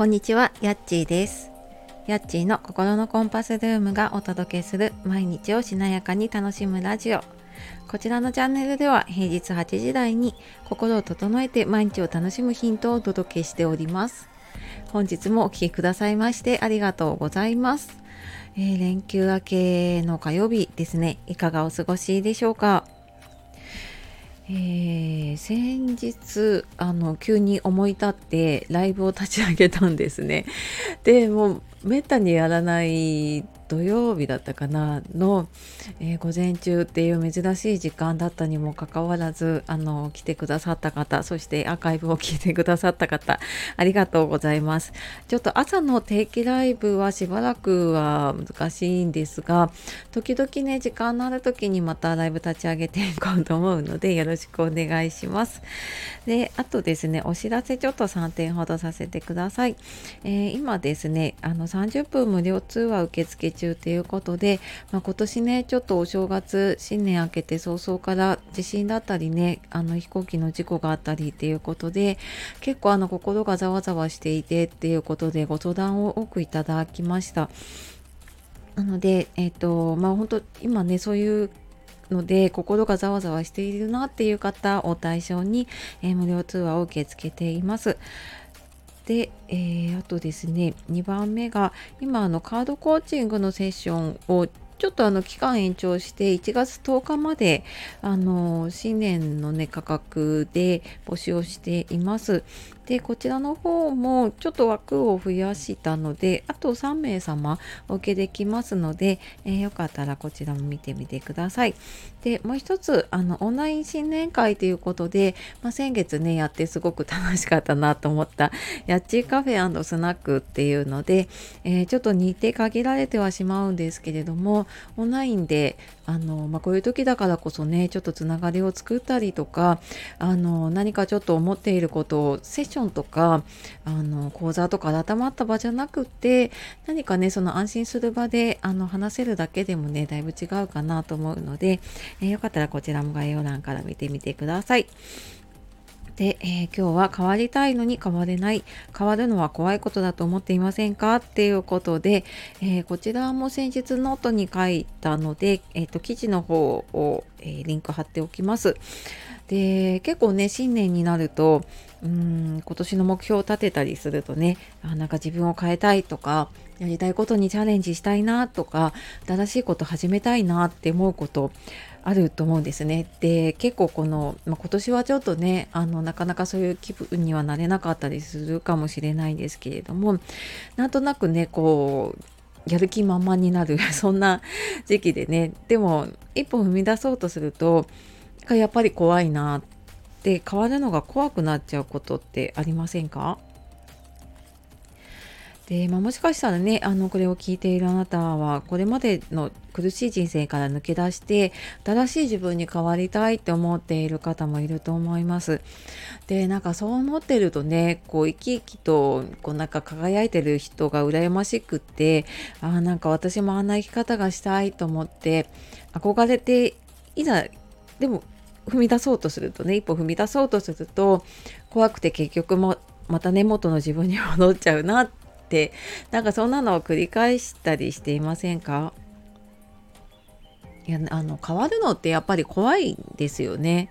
こんにちは、やっちーです。やっちーの心のコンパスルームがお届けする毎日をしなやかに楽しむラジオ。こちらのチャンネルでは平日8時台に心を整えて毎日を楽しむヒントをお届けしております。本日もお聴きくださいましてありがとうございます。えー、連休明けの火曜日ですね、いかがお過ごしでしょうか？えー、先日あの急に思い立ってライブを立ち上げたんですね。でもうめったにやらない土曜日だったかなの、えー、午前中っていう珍しい時間だったにもかかわらずあの来てくださった方そしてアーカイブを聞いてくださった方ありがとうございます。ちょっと朝の定期ライブはしばらくは難しいんですが時々ね時間のある時にまたライブ立ち上げていこうと思うのでよろしくお願いします。であとですねお知らせちょっと3点ほどさせてください、えー、今ですねあの30分無料通話受付中ということで、まあ、今年ねちょっとお正月新年明けて早々から地震だったりねあの飛行機の事故があったりっていうことで結構あの心がざわざわしていてっていうことでご相談を多くいただきました。なので、えっ、ー、とまあ本当今ねそういうので心がざわざわしているなっていう方を対象に、えー、無料通話を受け付けています。で、えー、あとですね2番目が今あのカードコーチングのセッションをちょっとあの期間延長して1月10日まであの新年のね価格で募集をしています。でこちらの方もちょっと枠を増やしたのであと3名様お受けできますので、えー、よかったらこちらも見てみてください。でもう一つあのオンライン新年会ということで、まあ、先月ねやってすごく楽しかったなと思ったやっちーカフェスナックっていうので、えー、ちょっと日程限られてはしまうんですけれどもオンラインであの、まあ、こういう時だからこそねちょっとつながりを作ったりとかあの何かちょっと思っていることをセッションとかあの講座とか改まった場じゃなくて何かねその安心する場であの話せるだけでもねだいぶ違うかなと思うので、えー、よかったらこちらも概要欄から見てみてください。で、えー、今日は変わりたいのに変われない変わるのは怖いことだと思っていませんか？っていうことで、えー、こちらも先日ノートに書いたので、えーと、記事の方を、えリンク貼っておきます。で結構ね新年になるとうん今年の目標を立てたりするとねあなんか自分を変えたいとかやりたいことにチャレンジしたいなとか新しいこと始めたいなって思うことあると思うんですね。で結構この、まあ、今年はちょっとねあのなかなかそういう気分にはなれなかったりするかもしれないんですけれどもなんとなくねこうやる気満々になる そんな時期でねでも一歩踏み出そうとするとがやっぱり怖いなって変わるのが怖くなっちゃうことってありませんか？で、まあ、もしかしたらねあのこれを聞いているあなたはこれまでの苦しい人生から抜け出して新しい自分に変わりたいって思っている方もいると思います。でなんかそう思ってるとねこう生き生きとこうなんか輝いてる人が羨ましくってあなんか私もあんな生き方がしたいと思って憧れていざでも踏み出そうとするとね一歩踏み出そうとすると怖くて結局もまた根元の自分に戻っちゃうなってなんかそんなのを繰り返したりしていませんか？いやあの変わるのってやっぱり怖いんですよね。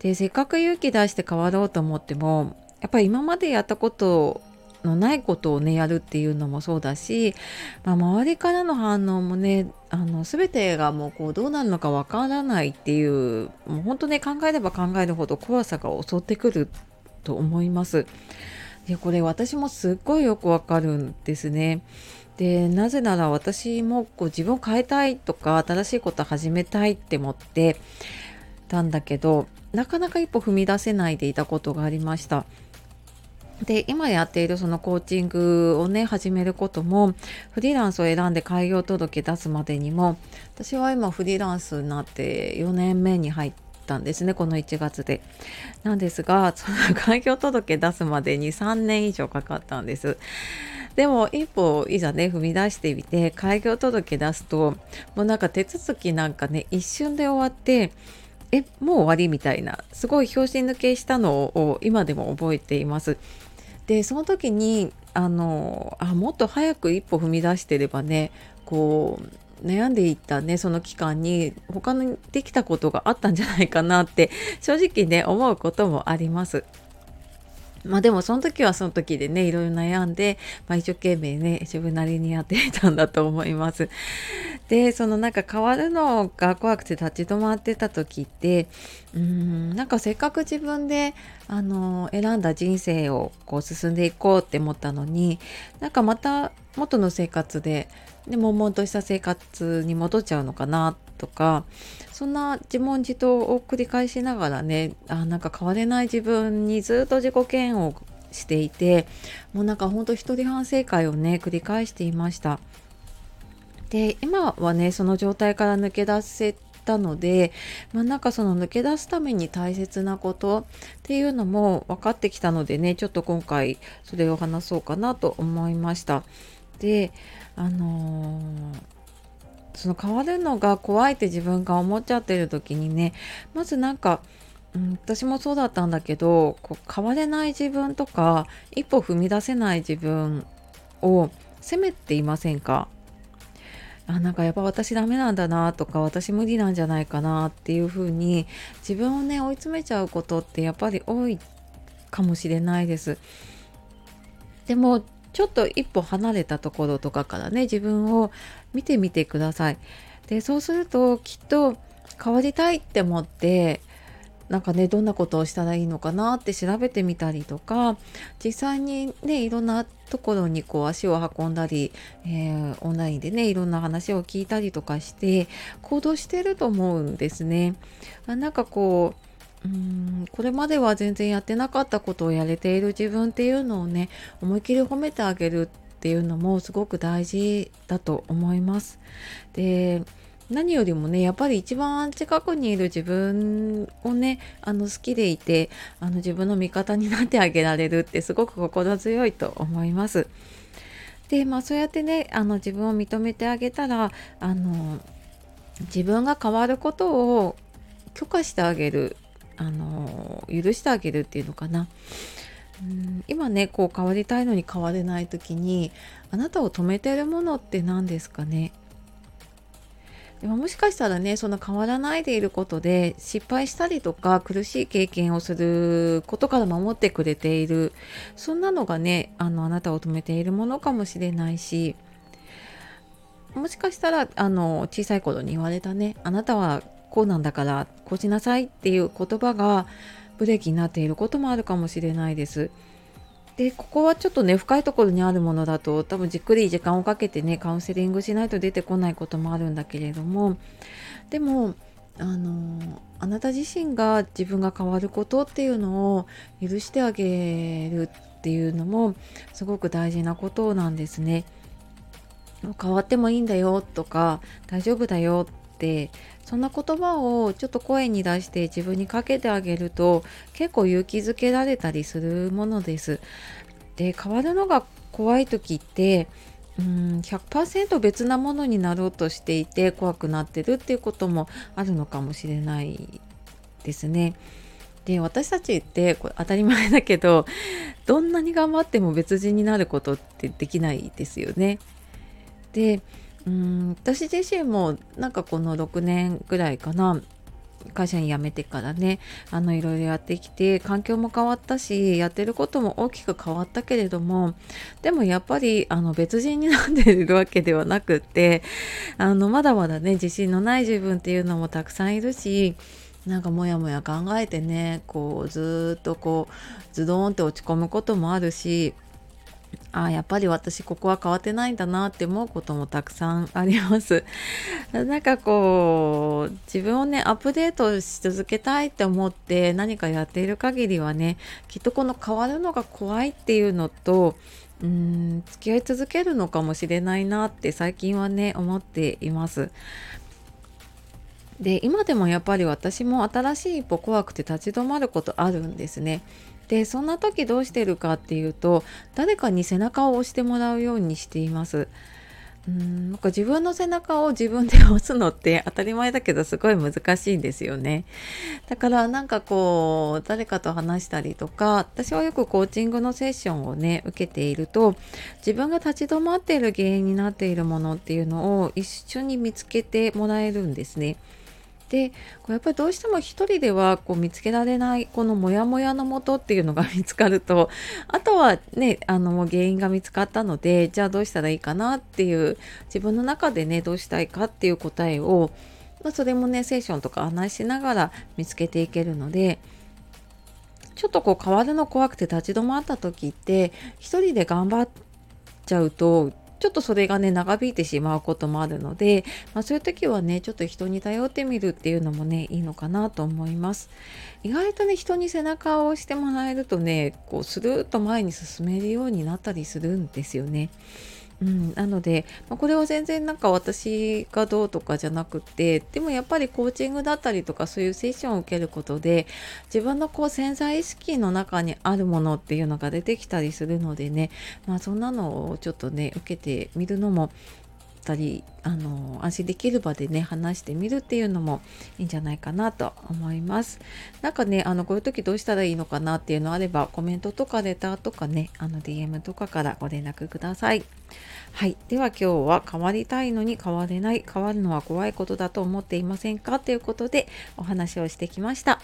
でせっかく勇気出して変わろうと思ってもやっぱり今までやったことのないことをねやるっていうのもそうだし、まあ、周りからの反応もねあの全てがもうこうどうなるのかわからないっていうもう本当ね考えれば考えるほど怖さが襲ってくると思います。でこれ私もすっごいよくわかるんですね。でなぜなら私もこう自分を変えたいとか新しいこと始めたいって思ってたんだけどなかなか一歩踏み出せないでいたことがありました。で今やっているそのコーチングをね始めることもフリーランスを選んで開業届出すまでにも私は今フリーランスになって4年目に入ったんですねこの1月で。なんですがその 開業届出すまでに3年以上かかったんです。でも一歩いざね踏み出してみて開業届出すともうなんか手続きなんかね一瞬で終わってえもう終わりみたいなすごい拍子抜けしたのを今でも覚えています。でその時にあのあもっと早く一歩踏み出してればねこう悩んでいったねその期間に他にできたことがあったんじゃないかなって正直ね思うこともあります。まあでもその時はその時でねいろいろ悩んで、まあ、一生懸命ね自分なりにやっていたんだと思います。でそのなんか変わるのが怖くて立ち止まってた時ってうーんなんかせっかく自分であの選んだ人生をこう進んでいこうって思ったのになんかまた元の生活でで悶々とした生活に戻っちゃうのかなとかそんな自問自答を繰り返しながらねあなんか変われない自分にずっと自己嫌悪していてもうなんかほんと一人反省会をね繰り返していました。で今はねその状態から抜け出せたので、まあ、なんかその抜け出すために大切なことっていうのも分かってきたのでねちょっと今回それを話そうかなと思いました。であのー、その変わるのが怖いって自分が思っちゃってる時にねまずなんか、うん、私もそうだったんだけどこう変われない自分とか一歩踏み出せない自分を責めていませんか？あなんかやっぱ私ダメなんだなとか私無理なんじゃないかなっていう風に自分をね追い詰めちゃうことってやっぱり多いかもしれないです。でもちょっと一歩離れたところとかからね自分を見てみてください。でそうするときっと変わりたいって思ってなんかねどんなことをしたらいいのかなって調べてみたりとか実際にねいろんなところにこう足を運んだり、えー、オンラインでねいろんな話を聞いたりとかして行動してると思うんですね。なんかこううんこれまでは全然やってなかったことをやれている自分っていうのをね思いっきり褒めてあげるっていうのもすごく大事だと思います。で何よりもねやっぱり一番近くにいる自分をねあの好きでいてあの自分の味方になってあげられるってすごく心強いと思います。でまあそうやってねあの自分を認めてあげたらあの自分が変わることを許可してあげるあの許してあげるっていうのかな。うん今ねこう変わりたいのに変われない時にあなたを止めてるものって何ですかねでももしかしたらねその変わらないでいることで失敗したりとか苦しい経験をすることから守ってくれているそんなのがねあのあなたを止めているものかもしれないしもしかしたらあの小さい頃に言われたねあなたはこうなんだからこうしなさいっていう言葉がブレーキになっていることもあるかもしれないです。でここはちょっとね深いところにあるものだと多分じっくり時間をかけてねカウンセリングしないと出てこないこともあるんだけれどもでもあのあなた自身が自分が変わることっていうのを許してあげるっていうのもすごく大事なことなんですね。変わってもいいんだよとか大丈夫だよってそんな言葉をちょっと声に出して自分にかけてあげると結構勇気づけられたりするものです。で変わるのが怖い時ってうん100%別なものになろうとしていて怖くなってるっていうこともあるのかもしれないですね。で私たちってこれ当たり前だけどどんなに頑張っても別人になることってできないですよね。でうん私自身もなんかこの6年ぐらいかな会社に辞めてからねあのいろいろやってきて環境も変わったしやってることも大きく変わったけれどもでもやっぱりあの別人になっているわけではなくってあのまだまだね自信のない自分っていうのもたくさんいるしなんかモヤモヤ考えてねこうずっとこうズドーンって落ち込むこともあるしあやっぱり私ここは変わってないんだなって思うこともたくさんあります。なんかこう自分をねアップデートし続けたいって思って何かやっている限りはねきっとこの変わるのが怖いっていうのとうん付き合い続けるのかもしれないなって最近はね思っています。で今でもやっぱり私も新しい一歩怖くて立ち止まることあるんですね。でそんな時どうしてるかっていうと誰かに背中を押してもらうようにしています。うんなんか自分の背中を自分で押すのって当たり前だけどすごい難しいんですよね。だからなんかこう誰かと話したりとか私はよくコーチングのセッションをね受けていると自分が立ち止まっている原因になっているものっていうのを一緒に見つけてもらえるんですね。でこうやっぱりどうしても一人ではこう見つけられないこのモヤモヤのもとっていうのが 見つかるとあとはねあの原因が見つかったのでじゃあどうしたらいいかなっていう自分の中でねどうしたいかっていう答えを、まあ、それもねセッションとか案内しながら見つけていけるのでちょっとこう変わるの怖くて立ち止まった時って一人で頑張っちゃうとちょっとそれがね長引いてしまうこともあるので、まあ、そういう時はねちょっと人に頼ってみるっていうのもねいいのかなと思います。意外とね人に背中を押してもらえるとねこうスルーと前に進めるようになったりするんですよね。うん、なので、まあ、これは全然なんか私がどうとかじゃなくてでもやっぱりコーチングだったりとかそういうセッションを受けることで自分のこう潜在意識の中にあるものっていうのが出てきたりするのでね、まあ、そんなのをちょっとね受けてみるのもたりあの安心できる場でね話してみるっていうのもいいんじゃないかなと思います。なんかねあのこういう時どうしたらいいのかなっていうのあればコメントとかレターとかねあの DM とかからご連絡ください。はい。では今日は変わりたいのに変われない変わるのは怖いことだと思っていませんか？ということでお話をしてきました。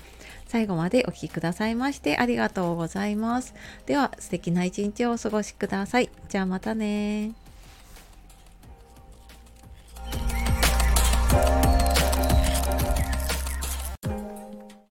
最後までお聴きくださいましてありがとうございます。では素敵な一日をお過ごしください。じゃあまたね